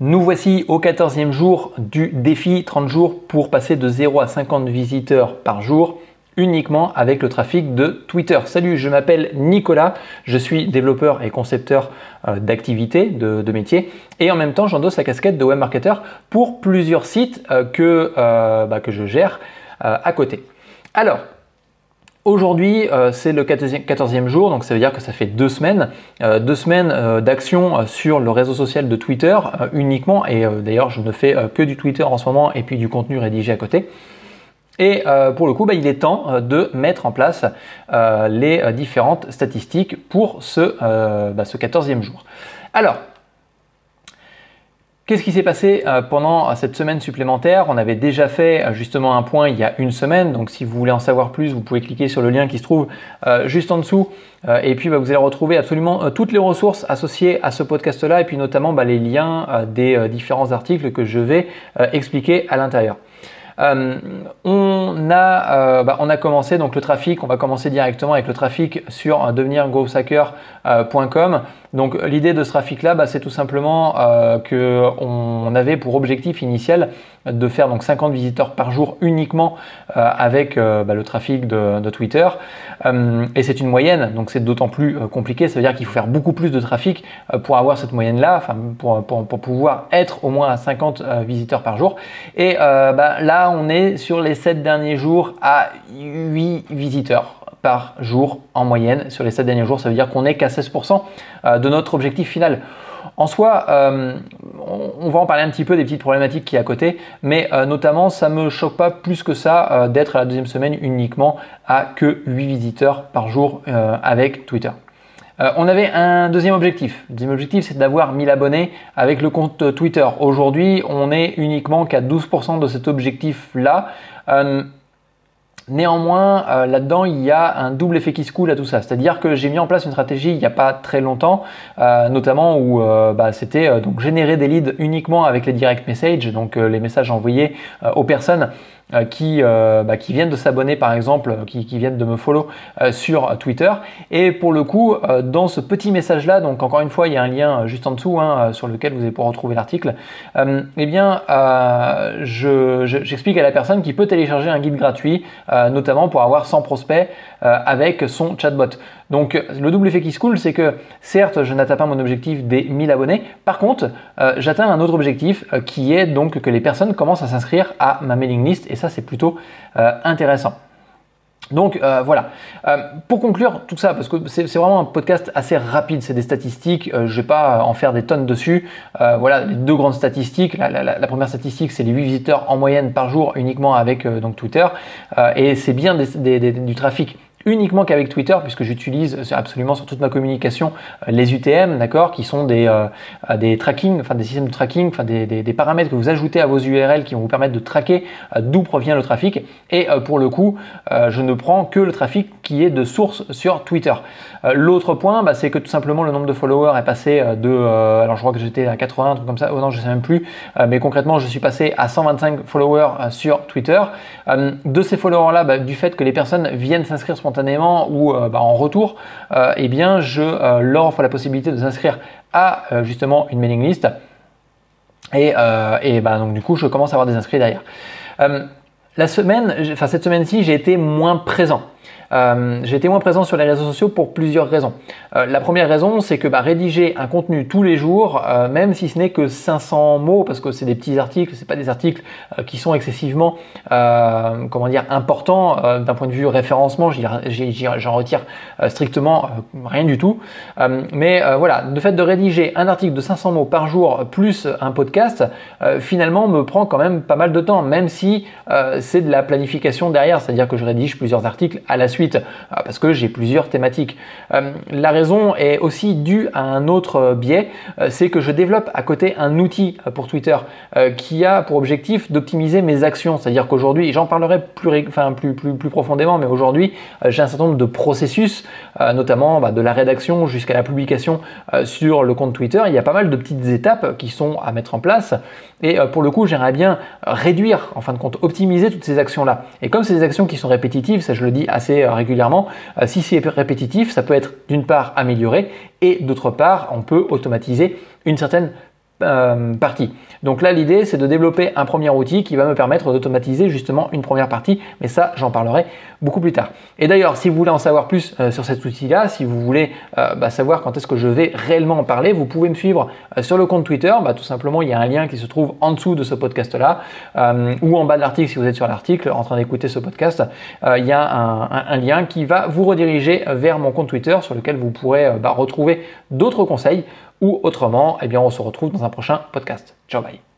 Nous voici au 14e jour du défi 30 jours pour passer de 0 à 50 visiteurs par jour uniquement avec le trafic de Twitter. Salut, je m'appelle Nicolas, je suis développeur et concepteur euh, d'activités, de, métiers, et en même temps j'endosse la casquette de webmarketer pour plusieurs sites euh, que, euh, bah, que je gère à côté. Alors, Aujourd'hui, euh, c'est le 14e jour, donc ça veut dire que ça fait deux semaines, euh, deux semaines euh, d'action sur le réseau social de Twitter uniquement, et d'ailleurs je ne fais que du Twitter en ce moment et puis du contenu rédigé à côté. Et pour le coup, bah, il est temps de mettre en place les différentes statistiques pour ce, bah, ce 14e jour. Alors, Qu'est-ce qui s'est passé euh, pendant cette semaine supplémentaire? On avait déjà fait euh, justement un point il y a une semaine, donc si vous voulez en savoir plus, vous pouvez cliquer sur le lien qui se trouve euh, juste en dessous, et puis bah, vous allez retrouver absolument toutes les ressources associées à ce podcast-là, et puis notamment bah, les liens des différents articles que je vais expliquer à l'intérieur. Euh, on, a, euh, bah, on a commencé donc le trafic, on va commencer directement avec le trafic sur euh, devenirgrowshacker.com. Donc l'idée de ce trafic-là, bah, c'est tout simplement qu'on avait pour objectif initial de faire donc 50 visiteurs par jour uniquement avec bah, le trafic de, Twitter. et c'est une moyenne, donc c'est d'autant plus compliqué. Ça veut dire qu'il faut faire beaucoup plus de trafic pour avoir cette moyenne-là, enfin pour, pour, pouvoir être au moins à 50 visiteurs par jour. On est sur les 7 derniers jours à 8 visiteurs par jour en moyenne. Sur les 7 derniers jours, ça veut dire qu'on est qu'à 16% euh, de notre objectif final. En soi, euh, on va en parler un petit peu des petites problématiques qui est à côté, mais euh, notamment, ça ne me choque pas plus que ça d'être à la deuxième semaine uniquement à que 8 visiteurs par jour avec Twitter. On avait un deuxième objectif. Le deuxième objectif, c'est d'avoir 1000 abonnés avec le compte Twitter. Aujourd'hui, on est uniquement qu'à 12% de cet objectif-là. Néanmoins, euh, là-dedans, il y a un double effet qui se coule à tout ça. C'est-à-dire que j'ai mis en place une stratégie il n'y a pas très longtemps, euh, notamment où euh, bah, c'était donc générer des leads uniquement avec les direct messages, donc les messages envoyés aux personnes euh, qui, euh, bah, qui viennent de s'abonner par exemple, qui, qui, viennent de me follow euh, sur Twitter. Et pour le coup, dans ce petit message là, donc encore une fois, il y a un lien juste en dessous hein, sur lequel vous allez pouvoir retrouver l'article. eh bien, j'explique à la personne qui peut télécharger un guide gratuit, notamment pour avoir 100 prospects avec son chatbot. Donc le double effet qui se coule, c'est que certes, je n'atteins pas mon objectif des 1000 abonnés. Par contre, j'atteins un autre objectif qui est donc que les personnes commencent à s'inscrire à ma mailing list c'est plutôt euh, intéressant. Donc euh, voilà. Euh, pour conclure tout ça, parce que c'est vraiment un podcast assez rapide, c'est des statistiques, je ne vais pas en faire des tonnes dessus. voilà, les deux grandes statistiques. La, première statistique, c'est les 8 visiteurs en moyenne par jour uniquement avec donc Twitter. et c'est bien du trafic uniquement qu'avec Twitter, puisque j'utilise absolument sur toute ma communication euh, les UTM, d'accord, qui sont des, euh, des tracking, enfin des systèmes de tracking, enfin des, des, paramètres que vous ajoutez à vos URL qui vont vous permettre de traquer euh, d'où provient le trafic. Et pour le coup, je ne prends que le trafic qui est de source sur Twitter. L'autre point, bah, c'est que tout simplement le nombre de followers est passé de, alors je crois que j'étais à 80, un truc comme ça, oh non, je sais même plus, mais concrètement, je suis passé à 125 followers sur Twitter. de ces followers-là, bah, du fait que les personnes viennent s'inscrire sur ou euh, bah, en retour, euh, eh bien, je euh, leur offre la possibilité de s'inscrire à justement une mailing list. Et, et bah, donc du coup, je commence à avoir des inscrits derrière. la semaine, enfin cette semaine-ci, j'ai été moins présent. Euh, j'ai été moins présent sur les réseaux sociaux pour plusieurs raisons. Euh, la première raison, c'est que bah, rédiger un contenu tous les jours, euh, même si ce n'est que 500 mots, parce que c'est des petits articles, c'est pas des articles qui sont excessivement, comment dire, importants d'un point de vue référencement, j'en retire strictement rien du tout. mais voilà, le fait de rédiger un article de 500 mots par jour plus un podcast, finalement me prend quand même pas mal de temps, même si c'est de la planification derrière, c'est-à-dire que je rédige plusieurs articles à la suite euh, parce que j'ai plusieurs thématiques. Euh, la raison est aussi due à un autre biais, euh, c'est que je développe à côté un outil pour Twitter qui a pour objectif d'optimiser mes actions. C'est-à-dire qu'aujourd'hui, j'en parlerai plus, enfin, plus, plus, plus profondément, mais aujourd'hui, j'ai un certain nombre de processus, notamment bah, de la rédaction jusqu'à la publication sur le compte Twitter. Il y a pas mal de petites étapes qui sont à mettre en place. Et pour le coup, j'aimerais bien réduire, en fin de compte, optimiser toutes ces actions-là. Et comme c'est des actions qui sont répétitives, ça je le dis assez régulièrement. Euh, si c'est répétitif, ça peut être d'une part amélioré et d'autre part, on peut automatiser une certaine euh, partie. Donc là, l'idée, c'est de développer un premier outil qui va me permettre d'automatiser justement une première partie, mais ça, j'en parlerai beaucoup plus tard. Et d'ailleurs, si vous voulez en savoir plus euh, sur cet outil-là, si vous voulez euh, bah, savoir quand est-ce que je vais réellement en parler, vous pouvez me suivre sur le compte Twitter. Bah, tout simplement, il y a un lien qui se trouve en dessous de ce podcast-là, ou en bas de l'article si vous êtes sur l'article en train d'écouter ce podcast. il y a un, lien qui va vous rediriger vers mon compte Twitter sur lequel vous pourrez bah, retrouver d'autres conseils ou autrement, eh bien, on se retrouve dans un prochain podcast. Ciao, bye.